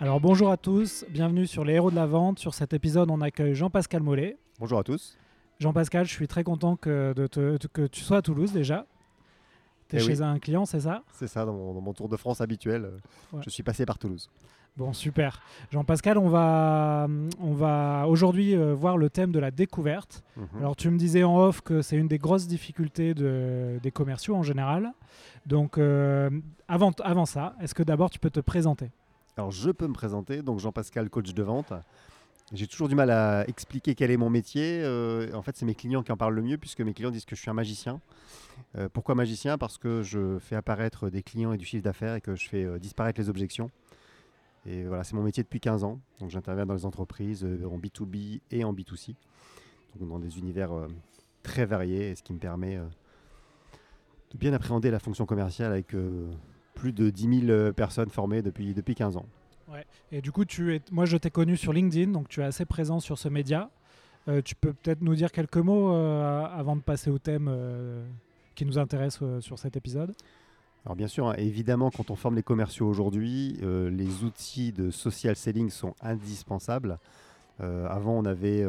Alors bonjour à tous, bienvenue sur les héros de la vente. Sur cet épisode, on accueille Jean-Pascal Mollet. Bonjour à tous. Jean-Pascal, je suis très content que, de te- que tu sois à Toulouse déjà. Tu es Eh chez oui. un client, c'est ça? C'est ça, dans mon, dans mon tour de France habituel, euh, Ouais. je suis passé par Toulouse. Bon, super. Jean-Pascal, on va, on va aujourd'hui euh, voir le thème de la découverte. Mhm. Alors tu me disais en off que c'est une des grosses difficultés de- des commerciaux en général. Donc euh, avant, avant ça, est-ce que d'abord tu peux te présenter? Alors, je peux me présenter, donc Jean-Pascal, coach de vente. J'ai toujours du mal à expliquer quel est mon métier. euh, en fait, c'est mes clients qui en parlent le mieux, puisque mes clients disent que je suis un magicien. Euh, pourquoi magicien? Parce que je fais apparaître des clients et du chiffre d'affaires et que je fais euh, disparaître les objections. Et voilà, c'est mon métier depuis 15 ans. Donc, j'interviens dans les entreprises en B2B et en B2C, donc dans des univers très variés, ce qui me permet de bien appréhender la fonction commerciale avec plus de 10 000 euh, personnes formées depuis, depuis 15 ans. Et du coup, tu es, moi je t'ai connu sur LinkedIn, donc tu es assez présent sur ce média. Euh, tu peux peut-être nous dire quelques mots euh, avant de passer au thème euh, qui nous intéresse sur cet épisode? Alors bien sûr, hein, évidemment, quand on forme les commerciaux aujourd'hui, les outils de social selling sont indispensables. Avant, on avait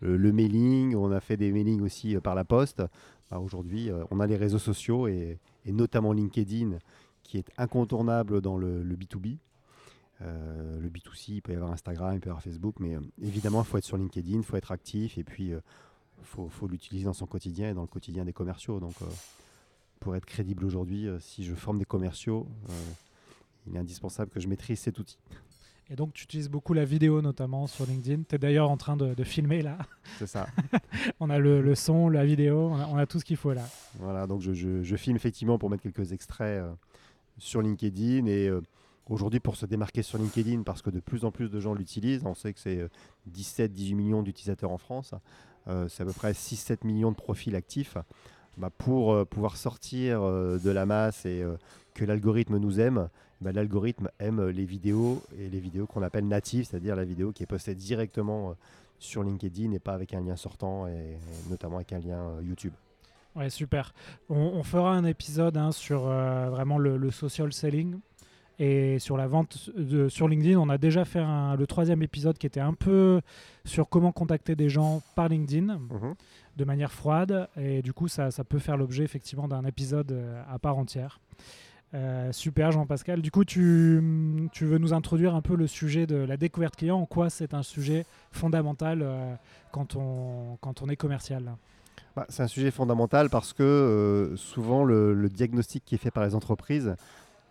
le, mailing, on a fait des mailings aussi par la poste. Bah, aujourd'hui, on a les réseaux sociaux et, et notamment LinkedIn qui est incontournable dans le, le B2B. Euh, le B2C, il peut y avoir Instagram, il peut y avoir Facebook, mais euh, évidemment, il faut être sur LinkedIn, il faut être actif et puis il faut, faut l'utiliser dans son quotidien et dans le quotidien des commerciaux. Donc, euh, pour être crédible aujourd'hui, euh, si je forme des commerciaux, euh, il est indispensable que je maîtrise cet outil. Et donc tu utilises beaucoup la vidéo notamment sur LinkedIn. Tu es d'ailleurs en train de, de filmer là. C'est ça. on a le, le son, la vidéo, on a, on a tout ce qu'il faut là. voilà, donc je, je- je filme effectivement pour mettre quelques extraits euh, sur LinkedIn et euh, aujourd'hui pour se démarquer sur LinkedIn parce que de plus en plus de gens l'utilisent, on sait que c'est 17-18 millions d'utilisateurs en France, euh, c'est à peu près 6-7 millions de profils actifs. Bah, pour euh, pouvoir sortir euh, de la masse et euh, que l'algorithme nous aime, bah, l'algorithme aime les vidéos et les vidéos qu'on appelle natives, c'est-à-dire la vidéo qui est postée directement euh, sur LinkedIn et pas avec un lien sortant et, notamment avec un lien euh, YouTube. Ouais, super. On, fera un épisode hein, sur euh, vraiment le social selling et sur la vente de- sur LinkedIn. On a déjà fait un- le troisième épisode qui était un peu sur comment contacter des gens par LinkedIn Mhm. de manière froide. Et du coup, ça, ça peut faire l'objet effectivement d'un épisode euh, à part entière. Euh, super Jean-Pascal. Du coup, tu, tu veux nous introduire un peu le sujet de la découverte client, en quoi c'est un sujet fondamental euh, quand, on, quand on est commercial? Bah, c'est un sujet fondamental parce que euh, souvent le, le diagnostic qui est fait par les entreprises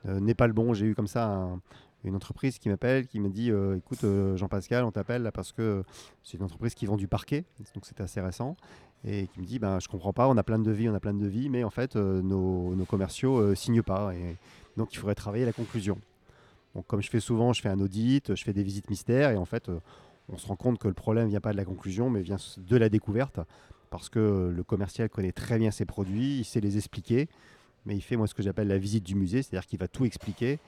n'est pas le bon. J'ai eu comme ça un- une entreprise qui m'appelle, qui me dit euh, écoute euh, Jean-Pascal, on t'appelle parce que c'est une entreprise qui vend du parquet, donc c'est assez récent, et qui me dit ben je comprends pas, on a plein de devis, on a plein de devis, mais en fait euh, nos, nos commerciaux euh, signent pas, donc il faudrait travailler la conclusion. Donc comme je fais souvent, je fais un audit, je fais des visites mystères, et en fait euh, on se rend compte que le problème vient pas de la conclusion, mais vient de la découverte parce que le commercial connaît très bien ses produits, il sait les expliquer, mais il fait moi ce que j'appelle la visite du musée, c'est-à-dire qu'il va tout expliquer.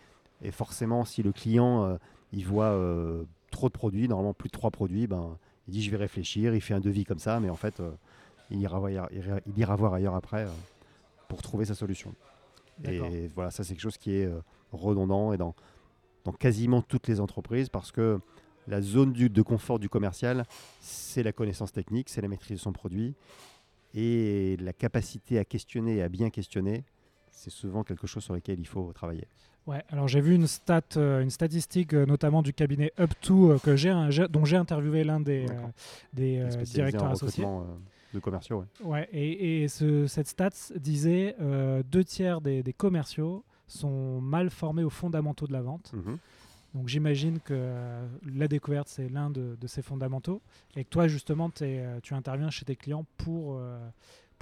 Et forcément, si le client euh, il voit euh, trop de produits, normalement plus de trois produits, ben, il dit je vais réfléchir, il fait un devis comme ça, mais en fait, euh, il, ira voir, ailleurs- il ira- voir ailleurs après pour trouver sa solution. Et voilà, ça c'est quelque chose qui est redondant et dans, dans quasiment toutes les entreprises parce que la zone du- de confort du commercial, c'est la connaissance technique, c'est la maîtrise de son produit et la capacité à questionner et à bien questionner, c'est souvent quelque chose sur lequel il faut travailler. Ouais, alors j'ai vu une stat, euh, une statistique euh, notamment du cabinet Up2 euh, que j'ai, dont j'ai interviewé l'un des, des directeurs associés. de commerciaux. ouais. Ouais, et, et ce- cette stat disait deux tiers des, des commerciaux sont mal formés aux fondamentaux de la vente. Mhm. Donc j'imagine que euh, la découverte c'est l'un de, de ces fondamentaux et que toi justement tu interviens chez tes clients pour, euh,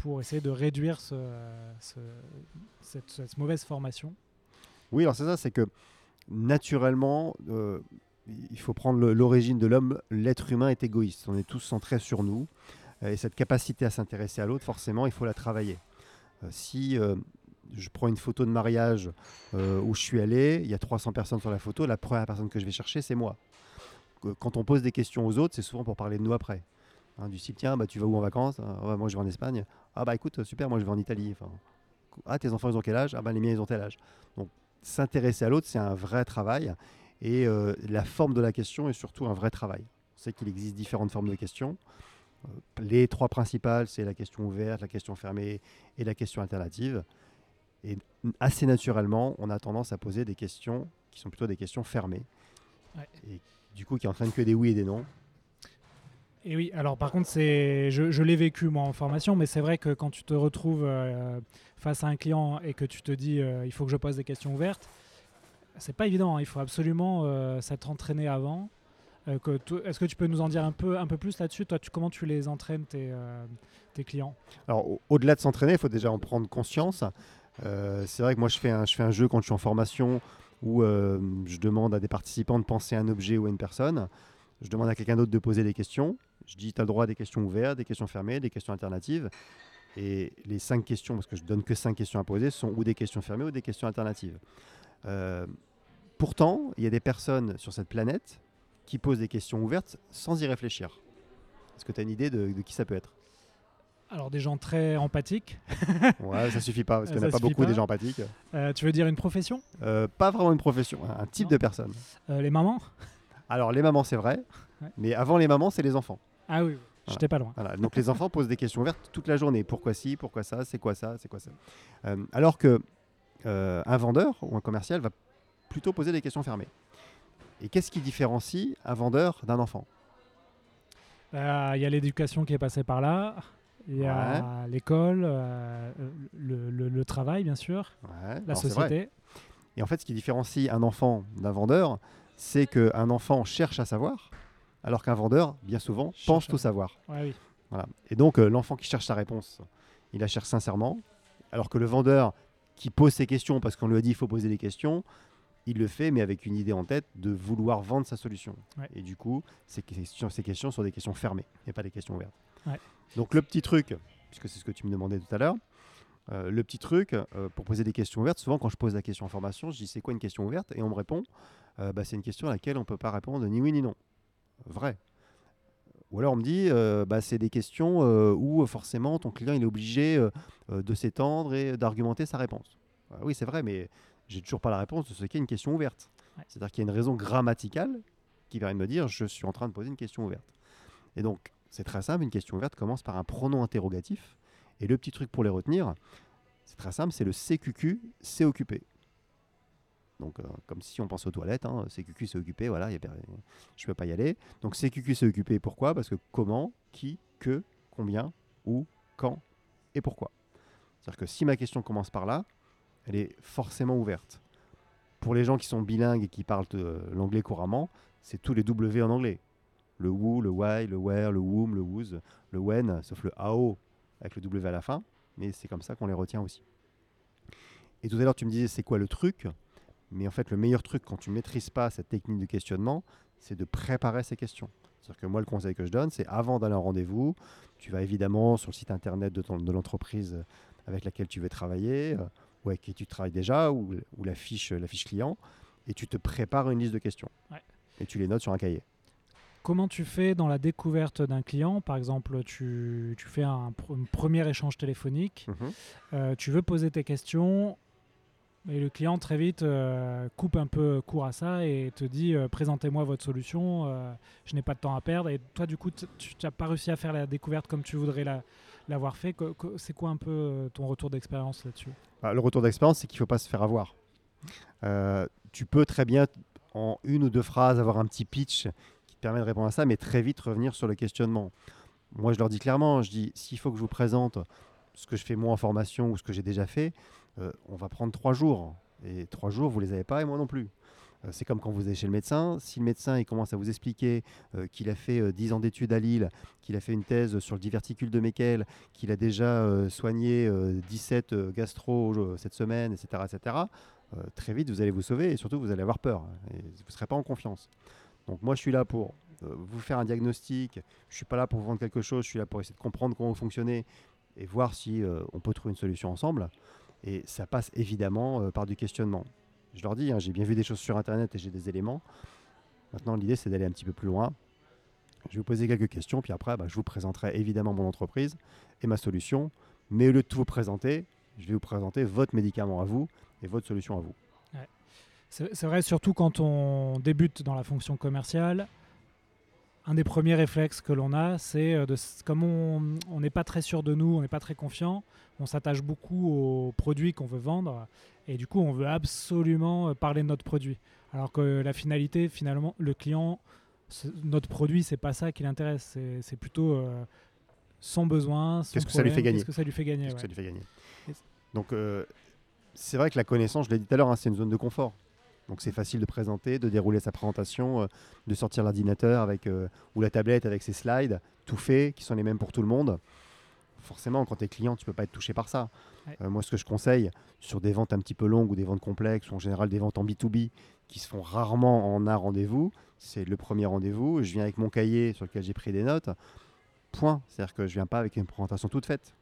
pour essayer de réduire ce, ce- cette, mauvaise formation. Oui, alors c'est ça, c'est que naturellement, euh, il faut prendre l'origine de l'homme. L'être humain est égoïste. On est tous centrés sur nous. Et cette capacité à s'intéresser à l'autre, forcément, il faut la travailler. Euh, si euh, je prends une photo de mariage où je suis allé, il y a 300 personnes sur la photo, la première personne que je vais chercher, c'est moi. Quand on pose des questions aux autres, c'est souvent pour parler de nous après. Hein, du style, tiens, bah, tu vas où en vacances? Ah, Moi, je vais en Espagne. Ah, bah écoute, super, moi, je vais en Italie. Enfin, ah, tes enfants, ils ont quel âge? Ah, bah les miens, ils ont tel âge. Donc, s'intéresser à l'autre, c'est un vrai travail. Et euh, la forme de la question est surtout un vrai travail. On sait qu'il existe différentes formes de questions. Euh, les trois principales, c'est la question ouverte, la question fermée et la question alternative. Et assez naturellement, on a tendance à poser des questions qui sont plutôt des questions fermées. Ouais. Et du coup, qui entraînent que des oui et des non. Et oui, alors par contre, c'est, je, l'ai vécu moi en formation, mais c'est vrai que quand tu te retrouves euh, face à un client et que tu te dis euh, il faut que je pose des questions ouvertes, c'est pas évident. hein. Il faut absolument euh, s'être entraîné avant. Est-ce que tu peux nous en dire un peu, un peu plus là-dessus? Toi, tu, comment tu les entraînes tes, clients? Alors, au- au-delà de s'entraîner, il faut déjà en prendre conscience. C'est vrai que moi, je fais, un, je fais un jeu quand je suis en formation où je demande à des participants de penser à un objet ou à une personne. Je demande à quelqu'un d'autre de poser des questions. Je dis, tu as le droit à des questions ouvertes, des questions fermées, des questions alternatives. Et les cinq questions, parce que je donne que cinq questions à poser, sont ou des questions fermées ou des questions alternatives. Euh, pourtant, il y a des personnes sur cette planète qui posent des questions ouvertes sans y réfléchir. Est-ce que tu as une idée de- de qui ça peut être? Alors des gens très empathiques. Ouais, ça suffit pas, parce qu'il n'y en Ça a pas beaucoup pas. des gens empathiques. Euh, tu veux dire une profession? Euh, pas vraiment une profession, un type Non. de personne. Euh, Les mamans? Alors, les mamans, c'est vrai, Ouais. mais avant les mamans, c'est les enfants. Ah oui, j'étais pas loin. Voilà. Donc, les enfants posent des questions ouvertes toute la journée. Pourquoi ci, pourquoi ça, c'est quoi ça, c'est quoi ça? Euh, alors que euh, un vendeur ou un commercial va plutôt poser des questions fermées. Et qu'est-ce qui différencie un vendeur d'un enfant? Euh, Il y a l'éducation qui est passée par là. Il y a l'école, euh, le, le- le travail, bien sûr, Ouais, la alors, société. Et en fait, ce qui différencie un enfant d'un vendeur, c'est qu'un enfant cherche à savoir, alors qu'un vendeur, bien souvent, Cherche pense à- tout savoir. Ouais, oui. Voilà. Et donc, euh, l'enfant qui cherche sa réponse, il la cherche sincèrement, alors que le vendeur qui pose ses questions parce qu'on lui a dit il faut poser des questions, il le fait, mais avec une idée en tête de vouloir vendre sa solution. Ouais. Et du coup, ces questions, ces questions sont des questions fermées et pas des questions ouvertes. Ouais. Donc, le petit truc, puisque c'est ce que tu me demandais tout à l'heure, euh, le petit truc euh, pour poser des questions ouvertes, souvent quand je pose la question en formation, je dis c'est quoi une question ouverte? Et on me répond euh, bah, c'est une question à laquelle on ne peut pas répondre ni oui ni non. Vrai. Ou alors on me dit, bah, c'est des questions où forcément ton client il est obligé de s'étendre et d'argumenter sa réponse. Ah oui, c'est vrai, mais j'ai toujours pas la réponse de ce qu'est une question ouverte. Ouais. C'est-à-dire qu'il y a une raison grammaticale qui permet de me dire, je suis en train de poser une question ouverte. Et donc, c'est très simple, une question ouverte commence par un pronom interrogatif. Et le petit truc pour les retenir, c'est très simple, c'est le CQQ, c'est occupé. Donc, euh, comme si on pense aux toilettes, hein, CQQ, c'est occupé, voilà, je ne peux pas y aller. Donc, CQQ, c'est occupé, pourquoi? Parce que comment, qui, que, combien, où, quand et pourquoi. C'est-à-dire que si ma question commence par là, elle est forcément ouverte. Pour les gens qui sont bilingues et qui parlent euh, l'anglais couramment, c'est tous les W en anglais. Le who, le why, le where, le whom, le whose, le when, sauf le how avec le W à la fin, mais c'est comme ça qu'on les retient aussi. Et tout à l'heure, tu me disais, c'est quoi le truc? Mais en fait, le meilleur truc quand tu ne maîtrises pas cette technique de questionnement, c'est de préparer ces questions. C'est-à-dire que moi, le conseil que je donne, c'est avant d'aller en rendez-vous, tu vas évidemment sur le site internet de, ton- de l'entreprise avec laquelle tu veux travailler, euh, ou avec qui tu travailles déjà, ou, ou la, fiche, la fiche client, et tu te prépares une liste de questions. Ouais. Et tu les notes sur un cahier. Comment tu fais dans la découverte d'un client? Par exemple, tu, tu fais un, pr- un premier échange téléphonique, Mhm. euh, tu veux poser tes questions, et le client très vite euh, coupe un peu court à ça et te dit euh, présentez-moi votre solution, euh, je n'ai pas de temps à perdre. Et toi, du coup, tu n'as pas réussi à faire la découverte comme tu voudrais la- l'avoir fait. C'est quoi un peu ton retour d'expérience là-dessus? Bah, le retour d'expérience, c'est qu'il ne faut pas se faire avoir. Tu peux très bien, en une ou deux phrases, avoir un petit pitch permet de répondre à ça, mais très vite revenir sur le questionnement. Moi, je leur dis clairement, je dis, s'il faut que je vous présente ce que je fais moi en formation ou ce que j'ai déjà fait, euh, on va prendre trois jours. Et trois jours, vous les avez pas et moi non plus. Euh, C'est comme quand vous allez chez le médecin. Si le médecin il commence à vous expliquer euh, qu'il a fait euh, 10 ans d'études à Lille, qu'il a fait une thèse sur le diverticule de Meckel, qu'il a déjà soigné euh, 17 euh, gastro cette semaine, etc., etc., très vite vous allez vous sauver et surtout vous allez avoir peur vous ne serez pas en confiance. Donc moi, je suis là pour euh, vous faire un diagnostic. Je suis pas là pour vous vendre quelque chose. Je suis là pour essayer de comprendre comment vous fonctionnez et voir si euh, on peut trouver une solution ensemble. Et ça passe évidemment euh, par du questionnement. Je leur dis, hein, j'ai bien vu des choses sur Internet et j'ai des éléments. Maintenant, l'idée, c'est d'aller un petit peu plus loin. Je vais vous poser quelques questions, puis après, bah, je vous présenterai évidemment mon entreprise et ma solution. Mais au lieu de tout vous présenter, je vais vous présenter votre médicament à vous et votre solution à vous. C'est vrai, surtout quand on débute dans la fonction commerciale, un des premiers réflexes que l'on a, c'est euh, de, comme on n'est pas très sûr de nous, on n'est pas très confiant, on s'attache beaucoup aux produits qu'on veut vendre et du coup on veut absolument euh, parler de notre produit. Alors que la finalité, finalement, le client, notre produit, c'est pas ça qui l'intéresse, c'est plutôt euh, son besoin, son Qu'est-ce que ça lui fait problème, gagner Qu'est-ce que ça lui fait gagner ouais. lui fait Donc, euh, c'est vrai que la connaissance, je l'ai dit tout à l'heure, hein, c'est une zone de confort. Donc, c'est facile de présenter, de dérouler sa présentation, euh, de sortir l'ordinateur avec euh, ou la tablette avec ses slides, tout fait, qui sont les mêmes pour tout le monde. Forcément, quand tu es client, tu peux pas être touché par ça. Ouais. Euh, moi, ce que je conseille sur des ventes un petit peu longues ou des ventes complexes, ou en général des ventes en B2B, qui se font rarement en un rendez-vous, c'est le premier rendez-vous. Je viens avec mon cahier sur lequel j'ai pris des notes. Point. C'est-à-dire que je viens pas avec une présentation toute faite.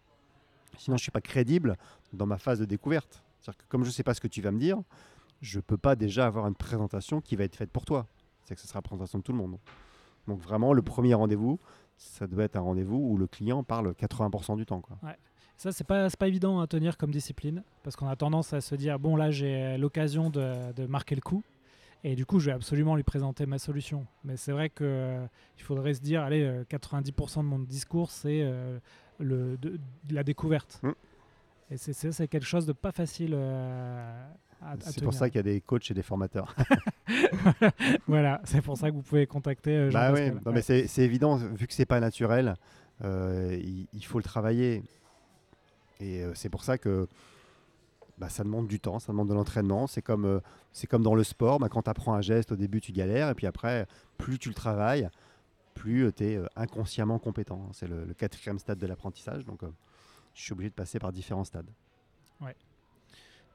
Sinon, je suis pas crédible dans ma phase de découverte. C'est-à-dire que comme je ne sais pas ce que tu vas me dire, je peux pas déjà avoir une présentation qui va être faite pour toi. C'est que ce sera la présentation de tout le monde. Donc vraiment, le premier rendez-vous, ça doit être un rendez-vous où le client parle 80% du temps. Quoi. Ça, c'est pas, pas évident à tenir comme discipline parce qu'on a tendance à se dire bon, là, j'ai l'occasion de, de marquer le coup et du coup, je vais absolument lui présenter ma solution. Mais c'est vrai qu'il faudrait se dire allez, euh, 90% de mon discours, c'est euh, le, de, de la découverte. Mm. Et c'est, quelque chose de pas facile euh, C'est pour ça qu'il y a des coachs et des formateurs. voilà, c'est pour ça que vous pouvez contacter euh, Bah oui, non, Ouais. mais c'est évident, vu que c'est pas naturel, euh, il, il faut le travailler. Et euh, c'est pour ça que bah, ça demande du temps, ça demande de l'entraînement. C'est comme, euh, c'est comme dans le sport, bah, quand tu apprends un geste, au début tu galères, et puis après, plus tu le travailles, plus tu es inconsciemment compétent. C'est le, le quatrième stade de l'apprentissage, donc je suis obligé de passer par différents stades.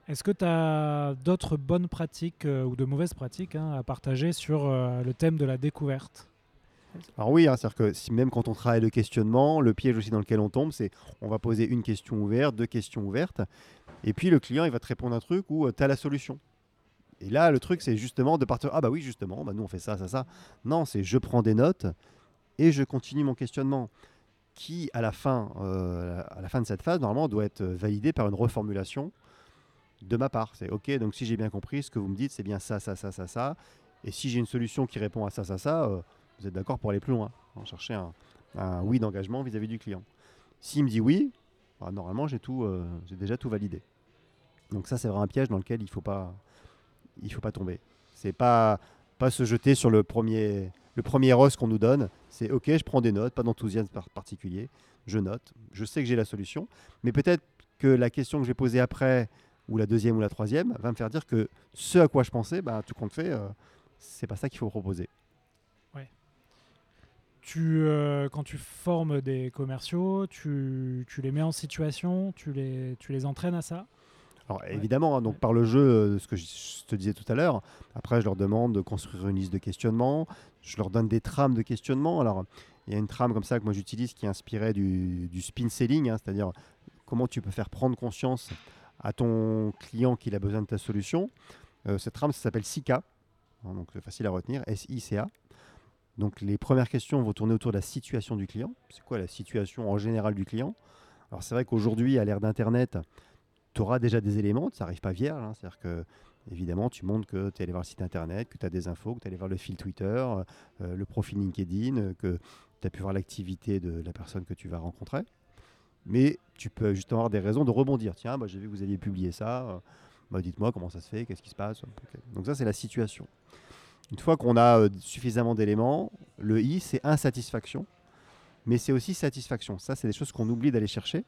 Est-ce que tu as d'autres bonnes pratiques euh, ou de mauvaises pratiques hein, à partager sur euh, le thème de la découverte? Alors oui, hein, c'est-à-dire que même quand on travaille le questionnement, le piège aussi dans lequel on tombe, c'est on va poser une question ouverte, deux questions ouvertes, et puis le client il va te répondre un truc où tu as la solution. Et là, le truc, c'est justement de partir. Ah bah oui, justement, bah nous on fait ça, ça, ça. Non, c'est je prends des notes et je continue mon questionnement, qui à la fin, euh, à la fin de cette phase, normalement, doit être validé par une reformulation de ma part. C'est ok, donc si j'ai bien compris, ce que vous me dites, c'est bien ça, ça, ça, ça, ça. Et si j'ai une solution qui répond à ça, ça, ça, euh, vous êtes d'accord pour aller plus loin, en chercher un, oui d'engagement vis-à-vis du client. S'il me dit oui, bah, normalement euh, j'ai déjà tout validé. Donc ça c'est vraiment un piège dans lequel il faut pas, faut pas tomber. C'est pas pas se jeter sur le premier le premier os qu'on nous donne. C'est ok, je prends des notes, pas d'enthousiasme par- particulier, je note, je sais que j'ai la solution, mais peut-être que la question que je vais poser après ou la deuxième ou la troisième va me faire dire que ce à quoi je pensais, bah, tout compte fait, euh, c'est pas ça qu'il faut proposer. tu, euh, Quand tu formes des commerciaux, tu, tu les mets en situation, tu les, tu les entraînes à ça? Alors évidemment, hein, donc par le jeu, euh, ce que je je te disais tout à l'heure, après je leur demande de construire une liste de questionnements, je leur donne des trames de questionnement. Alors il y a une trame comme ça que moi j'utilise qui est inspirée du, du spin selling, hein, c'est-à-dire comment tu peux faire prendre conscience à ton client qu'il a besoin de ta solution. Euh, cette trame, ça s'appelle SICA, hein, donc facile à retenir, S-I-C-A. Donc les premières questions vont tourner autour de la situation du client. C'est quoi la situation en général du client? Alors c'est vrai qu'aujourd'hui, à l'ère d'Internet, tu auras déjà des éléments, ça n'arrive pas vierge. hein, C'est-à-dire que, évidemment, tu montres que tu es allé voir le site internet, que tu as des infos, que tu es allé voir le fil Twitter, euh, le profil LinkedIn, que tu as pu voir l'activité de la personne que tu vas rencontrer. Mais tu peux justement avoir des raisons de rebondir. Tiens, bah, j'ai vu que vous aviez publié ça. bah, Dites-moi comment ça se fait, qu'est-ce qui se passe. Donc, ça, c'est la situation. Une fois qu'on a euh, suffisamment d'éléments, le I, c'est insatisfaction. Mais c'est aussi satisfaction. Ça, c'est des choses qu'on oublie d'aller chercher.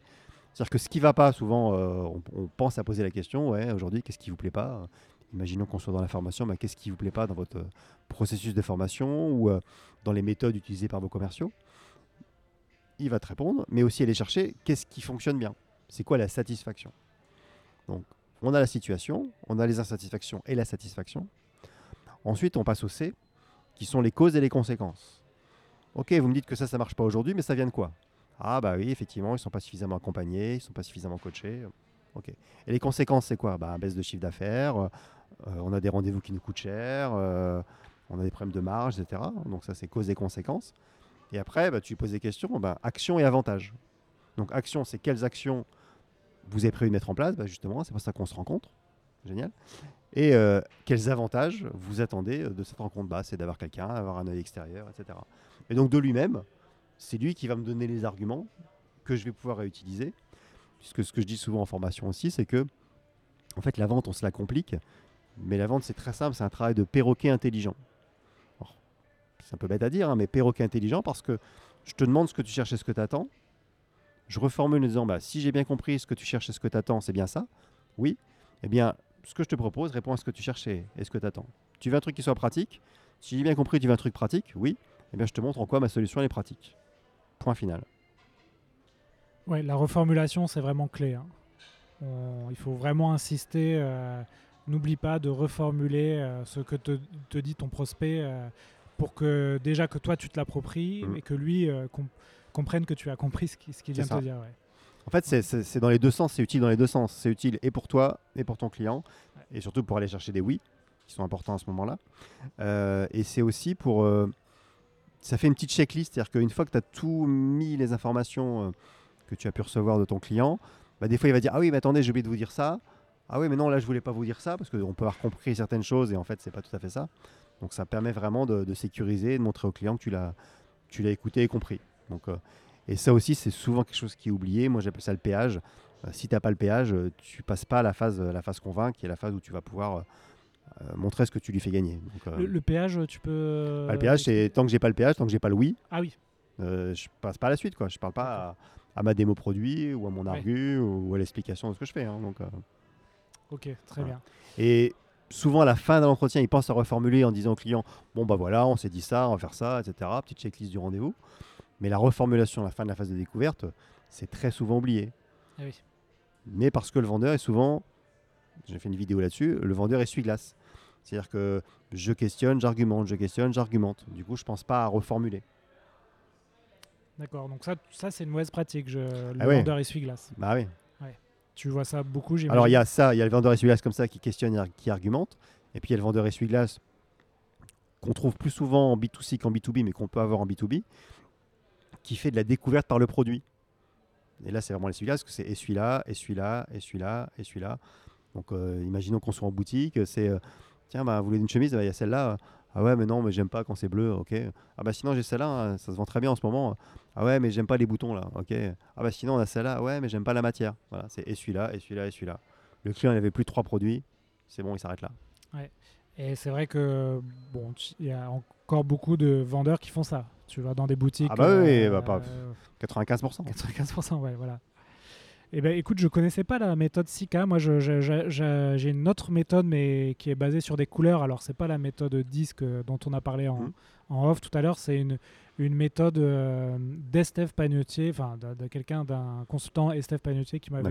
C'est-à-dire que ce qui ne va pas, souvent, euh, on, pense à poser la question, ouais, aujourd'hui, qu'est-ce qui ne vous plaît pas? Imaginons qu'on soit dans la formation, mais qu'est-ce qui ne vous plaît pas dans votre euh, processus de formation ou dans les méthodes utilisées par vos commerciaux Il va te répondre, mais aussi aller chercher qu'est-ce qui fonctionne bien. C'est quoi la satisfaction? Donc, on a la situation, on a les insatisfactions et la satisfaction. Ensuite, on passe au C, qui sont les causes et les conséquences. Ok, vous me dites que ça, ça marche pas aujourd'hui, mais ça vient de quoi? Ah bah oui, effectivement, ils sont pas suffisamment accompagnés, ils sont pas suffisamment coachés. Ok. Et les conséquences, c'est quoi? Bah, Baisse de chiffre d'affaires, euh, on a des rendez-vous qui nous coûtent cher, euh, on a des problèmes de marge, etc. Donc ça, c'est cause et conséquences. Et après, bah, tu poses des questions, bah, action et avantage. Donc action, c'est quelles actions vous avez prévu de mettre en place bah, Justement, c'est pour ça qu'on se rencontre. Génial. Et euh, quels avantages vous attendez de cette rencontre? Bah, C'est d'avoir quelqu'un, d'avoir un œil extérieur, etc. Et donc de lui-même, c'est lui qui va me donner les arguments que je vais pouvoir réutiliser. Puisque ce que je dis souvent en formation aussi, c'est que en fait la vente, on se la complique. Mais la vente, c'est très simple, c'est un travail de perroquet intelligent. C'est un peu bête à dire, hein, mais perroquet intelligent parce que je te demande ce que tu cherches et ce que tu attends. Je reformule en disant bah, si j'ai bien compris ce que tu cherches et ce que tu attends, c'est bien ça. Oui. Eh bien, ce que je te propose répond à ce que tu cherchais et ce que tu attends. Tu veux un truc qui soit pratique? Si j'ai bien compris, tu veux un truc pratique? Oui. Eh bien, je te montre en quoi ma solution est pratique. Point final. Ouais, la reformulation, c'est vraiment clé. hein. On- il faut vraiment insister. euh, N'oublie pas de reformuler euh, ce que te, dit ton prospect euh, pour que déjà que toi tu te l'appropries et que lui euh, com- comprenne que tu as compris ce qui- ce qu'il vient de te dire. ouais. En fait, c'est- dans les deux sens, c'est utile dans les deux sens. C'est utile et pour toi et pour ton client, et surtout pour aller chercher des oui, qui sont importants à ce moment-là. Euh, et c'est aussi pour... euh, ça fait une petite checklist, c'est-à-dire qu'une fois que tu as tout mis les informations que tu as pu recevoir de ton client, bah, des fois il va dire, ah oui, mais attendez, j'ai oublié de vous dire ça. Ah oui, mais non, là, je voulais pas vous dire ça, parce qu'on peut avoir compris certaines choses, et en fait, c'est pas tout à fait ça. Donc ça permet vraiment de, de sécuriser, et de montrer au client que tu l'as tu l'as écouté et compris. Donc, euh, et ça aussi, c'est souvent quelque chose qui est oublié. Moi, j'appelle ça le péage. Euh, si tu n'as pas le péage, euh, tu passes pas à la phase, la phase convaincre, qui est la phase où tu vas pouvoir euh, montrer ce que tu lui fais gagner. Donc, Le, le péage, tu peux. bah, le péage, c'est tant que j'ai pas le péage, tant que j'ai pas le oui, Ah oui. je passe pas à la suite. Quoi. Je parle pas à, à ma démo produit ou à mon Ouais. ou à l'explication de ce que je fais. hein. donc, Ok, très Voilà. bien. Et souvent, à la fin de l'entretien, ils pensent à reformuler en disant au client Bon, bah voilà, on s'est dit ça, on va faire ça, etc. Petite checklist du rendez-vous. Mais la reformulation à la fin de la phase de découverte, c'est très souvent oublié. Ah oui. Mais parce que le vendeur est souvent, j'ai fait une vidéo là-dessus, le vendeur essuie-glace. C'est-à-dire que je questionne, j'argumente, je questionne, j'argumente. Du coup, je pense pas à reformuler. D'accord. Donc ça, ça c'est une mauvaise pratique. Je, le Ah ouais. vendeur essuie-glace. Bah oui. Tu vois ça beaucoup, j'imagine. Alors il y a ça, il y a le vendeur essuie-glace comme ça qui questionne qui argumente. Et puis il y a le vendeur essuie-glace qu'on trouve plus souvent en B2C qu'en B2B, mais qu'on peut avoir en B2B, qui fait de la découverte par le produit. Et là, c'est vraiment l'essuie-glace, parce que c'est essuie-là, essuie-là, essuie-là, essuie-là. Donc euh, imaginons qu'on soit en boutique, c'est euh, tiens, bah, vous voulez une chemise, Bah, il y a celle-là. Ah ouais, mais non, mais j'aime pas quand c'est bleu, ok. Ah bah sinon j'ai celle-là, hein, ça se vend très bien en ce moment. Ah ouais, mais j'aime pas les boutons là, ok. Ah bah sinon on a celle-là, ouais, mais j'aime pas la matière. Voilà, c'est essuie-là, essuie-là, essuie-là. Le client il avait plus de trois produits, c'est bon, il s'arrête là. Et c'est vrai que bon, il y a encore beaucoup de vendeurs qui font ça. Tu vas dans des boutiques. Ah bah oui, euh, bah pas- euh, 95%. 95%, ouais, voilà. Eh ben, écoute, je connaissais pas la méthode Sika. Moi, j'ai une autre méthode, mais qui est basée sur des couleurs. Alors, c'est pas la méthode disque euh, dont on a parlé en, Mhm. en off tout à l'heure. C'est une, une méthode euh, d'Estève Pagnotier, enfin, de, de quelqu'un, d'un consultant Estève Pagnotier qui m'avait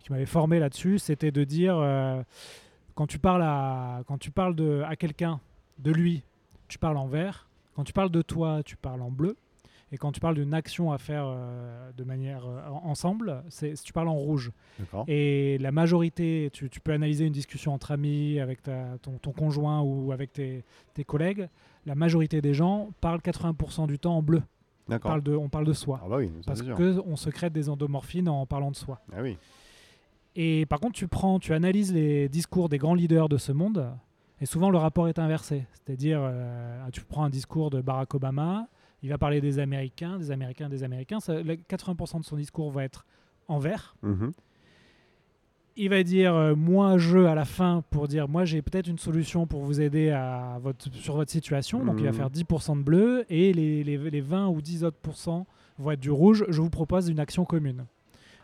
qui m'avait formé là-dessus. C'était de dire euh, quand tu parles à quand tu parles de à quelqu'un de lui, tu parles en vert. Quand tu parles de toi, tu parles en bleu. Et quand tu parles d'une action à faire euh, de manière euh, en- ensemble, c'est tu parles en rouge. Et la majorité, tu, tu peux analyser une discussion entre amis, avec ta- ton, ton conjoint ou avec tes, tes collègues. La majorité des gens parlent 80% du temps en bleu. On parle de, on parle de soi. Ah bah oui, parce qu'on secrète des endomorphines en parlant de soi. Ah oui. Et par contre, tu prends, tu analyses les discours des grands leaders de ce monde, et souvent le rapport est inversé. C'est-à-dire, euh, tu prends un discours de Barack Obama, il va parler des Américains, des Américains, des Américains. Ça, le- 80% de son discours va être en vert. Mhm. Il va dire euh, moi je à la fin pour dire moi j'ai peut-être une solution pour vous aider à votre, sur votre situation. Donc il va Mhm. faire 10% de bleu et les, les, les 20 ou 10 autres pourcents vont être du rouge. Je vous propose une action commune.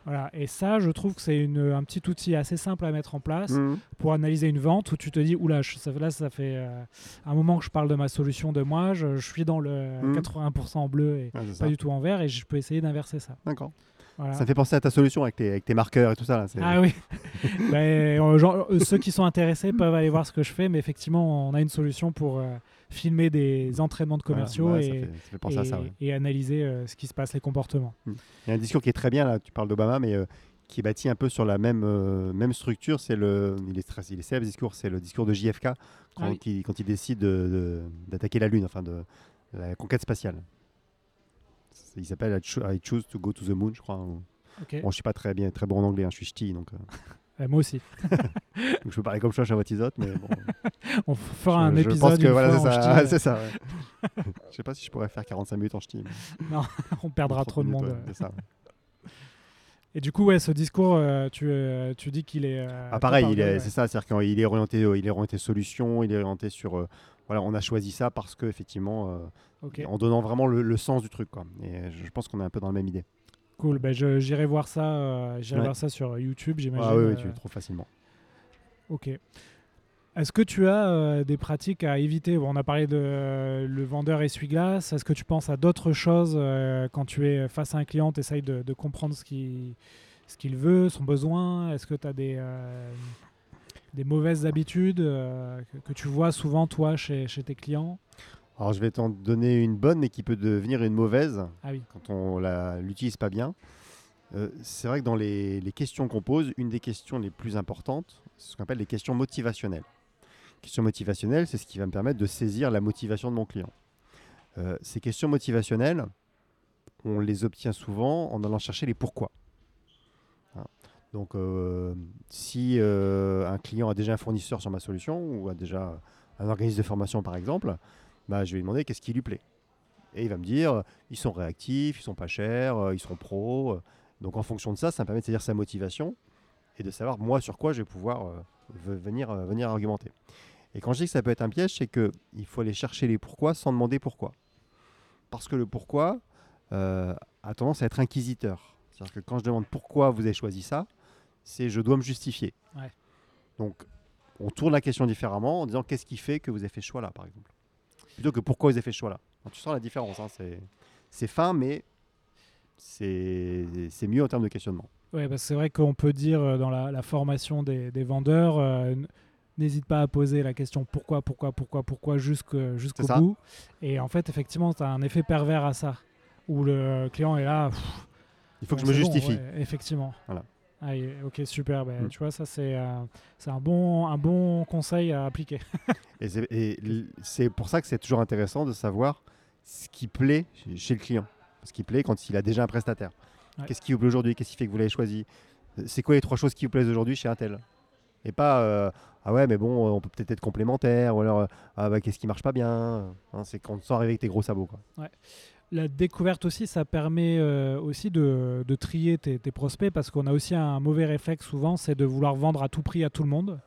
Voilà. Et ça, je trouve que c'est un petit outil assez simple à mettre en place Mhm. pour analyser une vente où tu te dis oula, je- ça, là ça fait euh, un moment que je parle de ma solution de moi, je, je suis dans le Mhm. 80% en bleu et Ah, pas ça. du tout en vert et je peux essayer d'inverser ça. D'accord. Voilà. Ça fait penser à ta solution avec tes, avec tes marqueurs et tout ça. Là. Ah oui. Ben, euh, genre, euh, ceux qui sont intéressés peuvent aller voir ce que je fais, mais effectivement, on a une solution pour euh, filmer des entraînements de Voilà, commerciaux ça, et, fait, ça fait penser à ça. et- ouais. et analyser euh, ce qui se passe, les comportements. Il y a un discours qui est très bien, là, tu parles d'Obama, mais euh, qui est bâti un peu sur la même, euh, même structure. C'est le, il, est très, il est célèbre, ce discours, c'est le discours de JFK quand, Ah oui. il, quand il décide de- de- d'attaquer la Lune, enfin de, la conquête spatiale. Il s'appelle I, Cho- I choose to go to the moon, je crois. ou- Ok. Bon, je suis pas très bien, très bon en anglais, hein, je suis ch'ti, donc, euh, Euh, moi aussi. donc je peux parler comme ça, Chavatizote, mais bon. On fera un je, je épisode. pense que voilà, c'est ça. euh, c'est ça ouais. je sais pas si je pourrais faire 45 minutes en ch'ti. mais on perdra 30 trop de minutes, monde. ouais, c'est ça. Et du coup, ouais, ce discours, euh, tu, euh, tu dis qu'il est. euh, Ah, pareil, ouais. c'est ça, c'est-à-dire qu'il est orienté, euh, il est orienté solution, il est orienté sur, euh, voilà, on a choisi ça parce que effectivement, euh, en donnant vraiment le, le sens du truc, quoi. Et je, je pense qu'on est un peu dans la même idée. Cool. Je- j'irai voir ça. euh, j'irai Ouais. voir ça sur YouTube, j'imagine. Ah oui, oui, euh, tu le trouves facilement. Ok. Est-ce que tu as euh, des pratiques à éviter? Bon, On a parlé de euh, le vendeur essuie-glace. Est-ce que tu penses à d'autres choses quand tu es face à un client, tu essayes de, de comprendre ce qu'il ce qu'il veut, son besoin? Est-ce que tu as des, des mauvaises habitudes que, que tu vois souvent, toi, chez, chez tes clients? Alors, je vais t'en donner une bonne, mais qui peut devenir une mauvaise Ah oui, quand on la- l'utilise pas bien. Euh, c'est vrai que dans les, les questions qu'on pose, une des questions les plus importantes, c'est ce qu'on appelle les questions motivationnelles. Questions motivationnelles, c'est ce qui va me permettre de saisir la motivation de mon client. Euh, ces questions motivationnelles, on les obtient souvent en allant chercher les pourquoi. Hein. Donc, euh, si euh, un client a déjà un fournisseur sur ma solution ou a déjà un organisme de formation, par exemple, bah, je vais lui demander qu'est-ce qui lui plaît. Et il va me dire, ils sont réactifs, ils sont pas chers, euh, ils sont pros. euh. Donc en fonction de ça, ça me permet de saisir sa motivation et de savoir moi sur quoi je vais pouvoir euh, ve- venir, euh, venir argumenter. Et quand je dis que ça peut être un piège, c'est que il faut aller chercher les pourquoi sans demander pourquoi. Parce que le pourquoi euh, a tendance à être inquisiteur. C'est-à-dire que quand je demande pourquoi vous avez choisi ça, c'est je dois me justifier. Ouais. Donc on tourne la question différemment en disant qu'est-ce qui fait que vous avez fait ce choix-là, par exemple. Plutôt que pourquoi vous avez fait ce choix-là. Tu sens la différence. hein, c'est- fin, mais c'est mieux en termes de questionnement. Ouais, parce que c'est vrai qu'on peut dire euh, dans la, la formation des, des vendeurs, euh, n'hésite pas à poser la question pourquoi, pourquoi, pourquoi, pourquoi jusqu'au ça. bout. Et en fait, effectivement, tu as un effet pervers à ça, où le client est là. pff, Il faut que je me bon, justifie. ouais, effectivement. Voilà. Ah, ok, super. Mm. Tu vois, ça, c'est euh, un, bon, un bon conseil à appliquer. Et c'est- pour ça que c'est toujours intéressant de savoir ce qui plaît chez- chez le client. Ce qui plaît quand il a déjà un prestataire. Ouais. Qu'est-ce qui vous plaît aujourd'hui? Qu'est-ce qui fait que vous l'avez choisi? C'est quoi les trois choses qui vous plaisent aujourd'hui chez un tel Et pas euh, ah ouais mais bon on peut peut-être être complémentaire ou alors euh, ah bah qu'est-ce qui marche pas bien? Hein, C'est quand sans arriver avec tes gros sabots quoi. La découverte aussi, ça permet euh, aussi de, de trier tes, tes prospects parce qu'on a aussi un mauvais réflexe souvent, c'est de vouloir vendre à tout prix à tout le monde.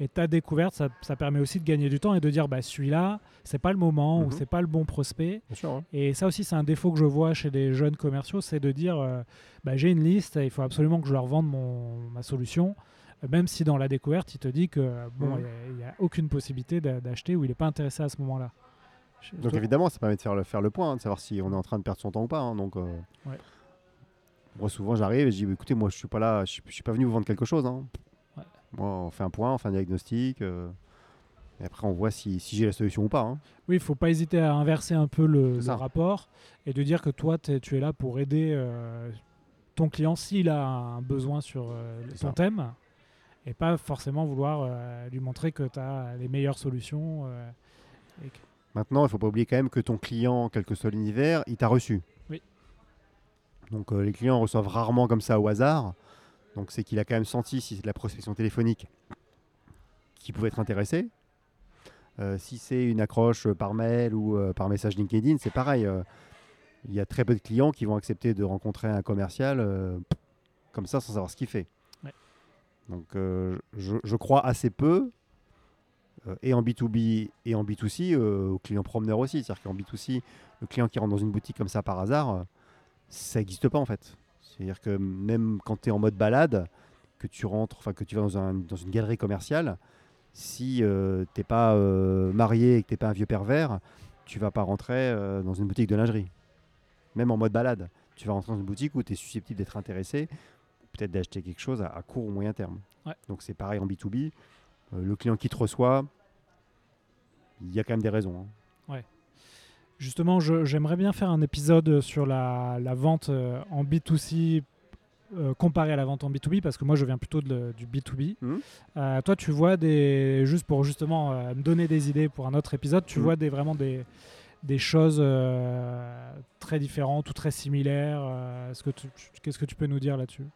Et ta découverte, ça, ça permet aussi de gagner du temps et de dire bah, celui-là, c'est pas le moment ou Mhm. c'est pas le bon prospect. Sûr. hein. Et ça aussi, c'est un défaut que je vois chez des jeunes commerciaux, c'est de dire euh, bah, j'ai une liste, il faut absolument que je leur vende mon, ma solution. Même si dans la découverte, il te dit que bon, Mhm. il n'y a, aucune possibilité d'a- d'acheter ou il n'est pas intéressé à ce moment-là. Je- Donc évidemment, ça permet de faire le, faire le point, hein, de savoir si on est en train de perdre son temps ou pas. hein. donc, euh, Ouais. Moi, souvent, j'arrive et je dis écoutez, moi, je suis pas là, je suis, je suis pas venu vous vendre quelque chose. hein. Ouais. Moi, on fait un point, on fait un diagnostic. euh, et après, on voit si, si j'ai la solution ou pas. hein. Oui, il faut pas hésiter à inverser un peu le, rapport et de dire que toi, tu es là pour aider euh, ton client s'il a un besoin sur euh, ça. thème et pas forcément vouloir euh, lui montrer que tu as les meilleures solutions. et que- Maintenant, il faut pas oublier quand même que ton client, quel que soit l'univers, il t'a reçu. Oui. Donc euh, les clients reçoivent rarement comme ça au hasard. Donc c'est qu'il a quand même senti si c'est de la prospection téléphonique qui pouvait être intéressé. Euh, si c'est une accroche euh, par mail ou euh, par message LinkedIn, c'est pareil. Il y a très peu de clients qui vont accepter de rencontrer un commercial comme ça sans savoir ce qu'il fait. Ouais. Donc je, je crois assez peu, et en B2B et en B2C, euh, aux clients promeneurs aussi. C'est-à-dire qu'en B2C, le client qui rentre dans une boutique comme ça par hasard, euh, ça n'existe pas en fait. C'est-à-dire que même quand tu es en mode balade, que tu rentres, enfin que tu vas dans, un- dans une galerie commerciale, si euh, t'es pas euh, marié et que t'es pas un vieux pervers, tu vas pas rentrer euh, dans une boutique de lingerie. Même en mode balade. tu vas rentrer dans une boutique où tu es susceptible d'être intéressé, peut-être d'acheter quelque chose à, à court ou moyen terme. Ouais. Donc c'est pareil en B2B. Euh, le client qui te reçoit, il y a quand même des raisons. hein. Justement, je- j'aimerais bien faire un épisode sur la, la vente euh, en B2C euh, comparé à la vente en B2B parce que moi je viens plutôt de du B2B. Mhm. Euh, toi, tu vois des. Juste pour justement euh, me donner des idées pour un autre épisode, tu Mhm. vois des, vraiment des, des choses très différentes ou très similaires. est-ce que Qu'est-ce que tu peux nous dire là-dessus?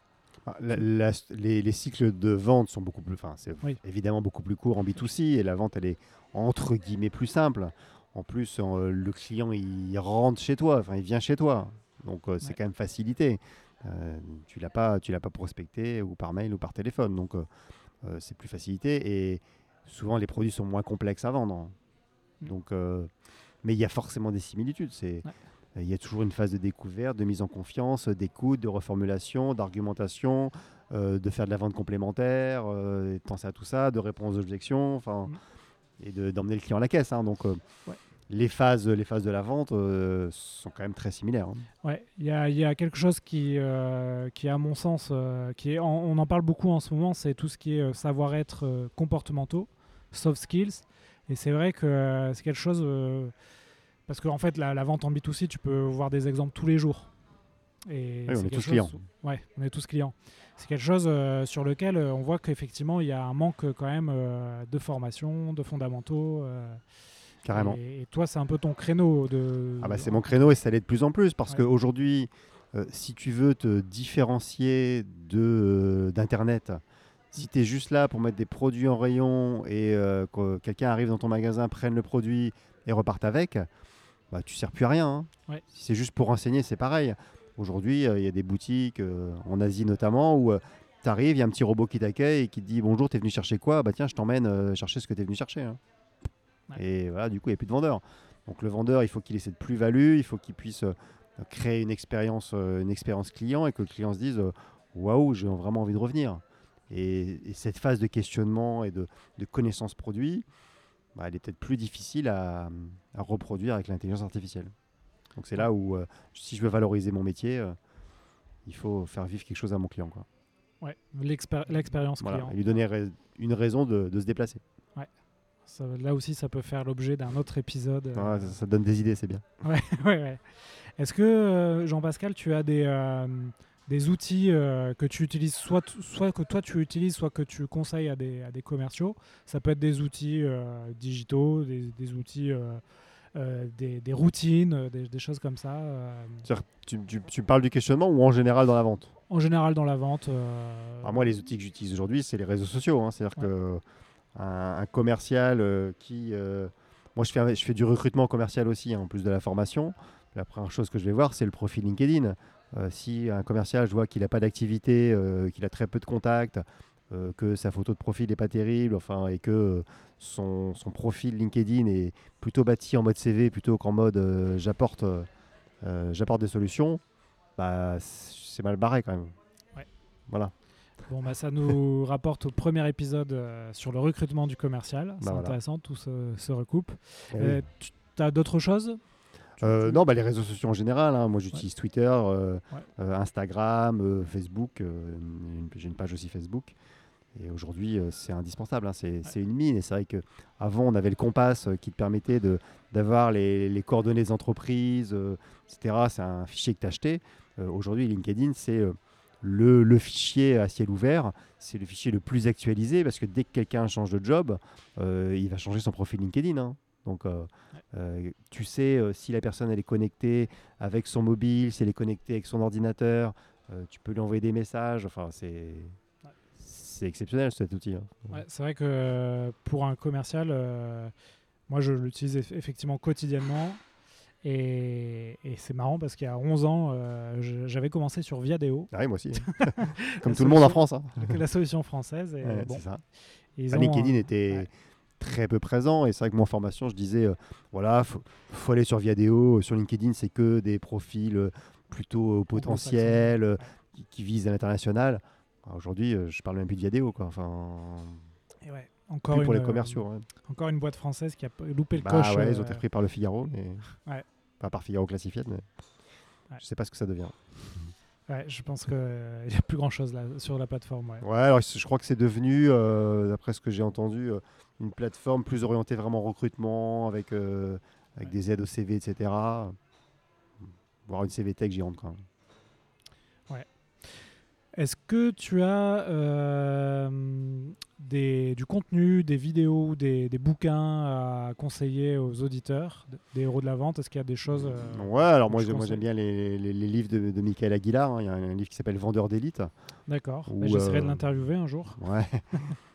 La- la- les, les cycles de vente sont beaucoup plus, enfin, c'est Oui. évidemment beaucoup plus courts en B2C et la vente, elle est entre guillemets plus simple. En plus, euh, le client, il rentre chez toi, enfin, il vient chez toi. Donc, euh, c'est Ouais. quand même facilité. Euh, tu l'as pas, tu l'as pas prospecté ou par mail ou par téléphone. Donc, c'est plus facilité et souvent les produits sont moins complexes à vendre. Mm. Donc, mais il y a forcément des similitudes. C'est Ouais. Il y a toujours une phase de découverte, de mise en confiance, d'écoute, de reformulation, d'argumentation, euh, de faire de la vente complémentaire, euh, de penser à tout ça, de répondre aux objections, enfin, Mm. et de- d'emmener le client à la caisse. hein. donc, euh, Ouais. les, phases, les phases de la vente sont quand même très similaires. hein. Ouais, il y a, il y a quelque chose qui, qui à mon sens, qui est, en- on en parle beaucoup en ce moment, c'est tout ce qui est savoir-être comportementaux, soft skills. Et c'est vrai que c'est quelque chose, parce qu'en fait, la, la vente en B2C, tu peux voir des exemples tous les jours. Et Oui, on est tous chose- clients. Ouais, on est tous clients. C'est quelque chose euh, sur lequel euh, on voit qu'effectivement, il y a un manque euh, quand même euh, de formation, de fondamentaux. Carrément. Et, et toi, c'est un peu ton créneau de. Ah bah, c'est mon créneau et ça l'est de plus en plus parce Ouais. qu'aujourd'hui, euh, si tu veux te différencier de, euh, d'Internet, si tu es juste là pour mettre des produits en rayon et euh, que quelqu'un arrive dans ton magasin, prenne le produit et reparte avec, bah, tu sers plus à rien. hein. Ouais. Si c'est juste pour renseigner, c'est pareil. Aujourd'hui, euh, il y a des boutiques, euh, en Asie notamment, où tu arrives, il y a un petit robot qui t'accueille et qui te dit Bonjour, tu es venu chercher quoi? Bah tiens, je t'emmène euh, chercher ce que tu es venu chercher. hein. Ouais. Et voilà, du coup, il n'y a plus de vendeur. Donc le vendeur, il faut qu'il ait cette plus-value, il faut qu'il puisse euh, créer une expérience, euh, une expérience client et que le client se dise euh, Waouh, j'ai vraiment envie de revenir. Et, et cette phase de questionnement et de, de connaissance produit, bah, elle est peut-être plus difficile à, à reproduire avec l'intelligence artificielle. Donc c'est là où, euh, si je veux valoriser mon métier, euh, il faut faire vivre quelque chose à mon client. Quoi. Ouais, l'expér- l'expérience Voilà, client. et lui donner rais- une raison de, de se déplacer. Ça- là aussi, ça peut faire l'objet d'un autre épisode. euh, Ouais, ça, ça donne des idées, c'est bien. ouais, ouais. Est-ce que, Jean-Pascal, tu as des, des outils euh, que tu utilises, soit, que toi tu utilises, soit que tu conseilles à des, à des commerciaux Ça peut être des outils euh, digitaux, des, des outils, euh, des, des routines, des, des choses comme ça. Tu, tu- tu parles du questionnement ou en général dans la vente? En général, dans la vente. Alors moi, les outils que j'utilise aujourd'hui, c'est les réseaux sociaux. hein. C'est-à-dire que un, un commercial qui. moi, je fais, je fais du recrutement commercial aussi, hein, en plus de la formation. La première chose que je vais voir, c'est le profil LinkedIn. Euh, si un commercial, je vois qu'il n'a pas d'activité, euh, qu'il a très peu de contacts, euh, que sa photo de profil n'est pas terrible, enfin, et que son, son profil LinkedIn est plutôt bâti en mode CV plutôt qu'en mode euh, j'apporte euh, j'apporte des solutions, bah, c'est mal barré quand même. Ouais. Voilà. Bon, bah, ça nous rapporte au premier épisode euh, sur le recrutement du commercial. C'est Bah, voilà. intéressant, tout se, se recoupe. Eh oui. tu as d'autres choses? Euh, non, bah, les réseaux sociaux en général. hein. Moi, j'utilise Twitter, euh, Ouais. euh, Instagram, Facebook. une- J'ai une page aussi Facebook. Et aujourd'hui, c'est indispensable. hein. C'est c'est une mine. Et c'est vrai qu'avant, on avait le Compass qui te permettait de- d'avoir les, les coordonnées des entreprises, etc. C'est un fichier que tu achetais. aujourd'hui, LinkedIn, c'est le, le fichier à ciel ouvert. C'est le fichier le plus actualisé parce que dès que quelqu'un change de job, euh, il va changer son profil LinkedIn. hein. Donc, euh, euh, tu sais euh, si la personne elle est connectée avec son mobile, si elle est connectée avec son ordinateur, tu peux lui envoyer des messages. Enfin, c'est c'est exceptionnel cet outil. hein. Ouais, c'est vrai que pour un commercial, moi je l'utilise eff- effectivement quotidiennement. Et, et c'est marrant parce qu'il y a 11 ans, euh, j'avais commencé sur Viadeo, Ah oui, moi aussi. Comme tout le monde en France. hein. la solution française. Et, Ouais, bon, c'est ça. ils ont LinkedIn était ouais. Très peu présent. Et c'est vrai que moi, en formation, je disais euh, voilà, faut, faut aller sur Viadeo. Sur LinkedIn, c'est que des profils euh, plutôt euh, potentiels, euh, qui, qui visent à l'international. Aujourd'hui, euh, je parle même plus de Viadeo. Quoi. Enfin, Et ouais, encore, plus pour une, les commerciaux. ouais. euh, encore une boîte française qui a loupé le Bah coche. ouais, ils ont euh, été pris par le Figaro. Mais... Ouais. Pas par Figaro classifié, mais. Je sais pas ce que ça devient. Ouais, je pense qu'il n'y a plus grand-chose là sur la plateforme. Ouais. Ouais, alors je crois que c'est devenu, euh, d'après ce que j'ai entendu, euh, une plateforme plus orientée vraiment recrutement, avec, euh, avec Ouais. des aides au CV, etc. Voir une CV Tech, j'y rentre quand même. Est-ce que tu as euh, des, du contenu, des vidéos, des, des bouquins à conseiller aux auditeurs des héros de la vente? Est-ce qu'il y a des choses euh, Ouais, alors moi, moi j'aime bien les, les- les livres de, de Michael Aguilar. hein. Il y a un livre qui s'appelle Vendeur d'élite. D'accord. Bah, J'essaierai de l'interviewer un jour. Ouais.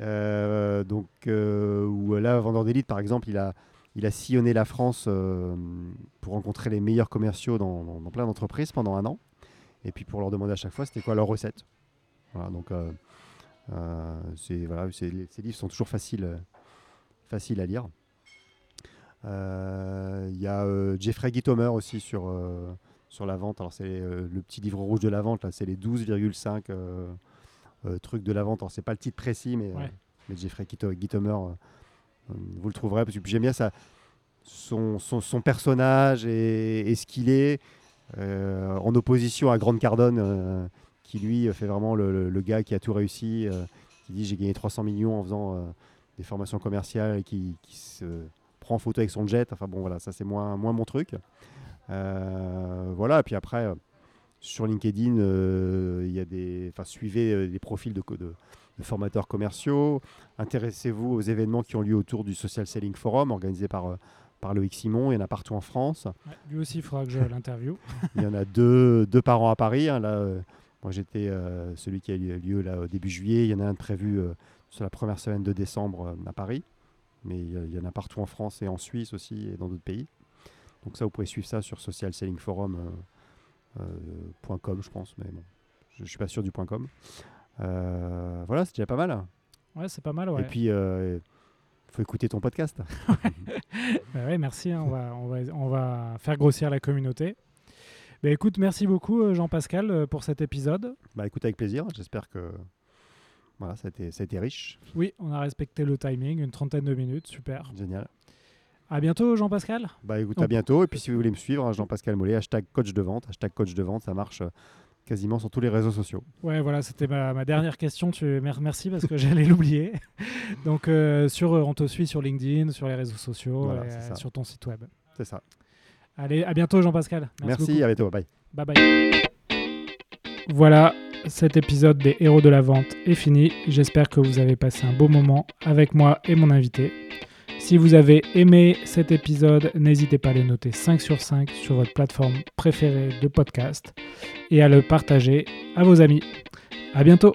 Euh, donc, euh, où là, Vendeur d'élite, par exemple, il a, il a sillonné la France euh, pour rencontrer les meilleurs commerciaux dans, plein d'entreprises pendant un an. Et puis pour leur demander à chaque fois, c'était quoi leur recette. Voilà, donc, euh, euh, voilà, ces livres sont toujours faciles, euh, faciles à lire. Euh, Il y a euh, Jeffrey Gitomer aussi sur, euh, sur la vente. Alors, c'est euh, le petit livre rouge de la vente, là, c'est les 12,5 euh, euh, trucs de la vente. Alors, c'est pas le titre précis, mais, euh, Ouais. mais Jeffrey Gito- Gitomer, euh, euh, vous le trouverez. Parce que j'aime bien ça, son, son, son personnage et, et ce qu'il est, euh, en opposition à Grande Cardone, euh, qui lui fait vraiment le, le- le gars qui a tout réussi, euh, qui dit j'ai gagné 300 millions en faisant euh, des formations commerciales et qui, qui se prend en photo avec son jet. Enfin bon, voilà, ça c'est moins, moins mon truc. Euh, voilà, et puis après, euh, sur LinkedIn, euh, il y a des, suivez euh, des profils de, de, de formateurs commerciaux. Intéressez-vous aux événements qui ont lieu autour du Social Selling Forum organisé par, euh, par Loïc Simon. Il y en a partout en France. Ouais, lui aussi, il faudra que je l'interview. Il y en a deux, deux par an à Paris. hein. Là, euh, moi, j'étais euh, celui qui a eu lieu là, au début juillet. Il y en a un de prévu euh, sur la première semaine de décembre euh, à Paris. Mais il y, en a partout en France et en Suisse aussi et dans d'autres pays. Donc ça, vous pouvez suivre ça sur socialsellingforum.com, je pense. Mais bon, je suis pas sûr du .com. Euh, voilà, c'est déjà pas mal. Ouais, c'est pas mal. Ouais. Et puis, il faut écouter ton podcast. Bah ouais, merci. hein, on, va, on, va, on va faire grossir la communauté. Bah, écoute, merci beaucoup euh, Jean-Pascal euh, pour cet épisode. Bah écoute avec plaisir. J'espère que voilà, ça a été, ça a été riche. Oui, on a respecté le timing, une trentaine de minutes, super. Génial. À bientôt Jean-Pascal. Bah écoute, à bientôt. Et puis si vous voulez me suivre, hein, Jean-Pascal Mollet, hashtag coach de vente. Hashtag coach de vente, ça marche euh, quasiment sur tous les réseaux sociaux. Ouais, voilà, c'était ma, ma dernière question. Tu, merci parce que j'allais l'oublier. Donc, euh, sur, on te suit sur LinkedIn, sur les réseaux sociaux, Voilà, et, c'est euh, ça. sur ton site web. C'est ça. Allez, à bientôt Jean-Pascal. Merci, à bientôt. Bye. Bye bye. Voilà, cet épisode des héros de la vente est fini. J'espère que vous avez passé un beau moment avec moi et mon invité. Si vous avez aimé cet épisode, n'hésitez pas à le noter 5 sur 5 sur votre plateforme préférée de podcast et à le partager à vos amis. À bientôt.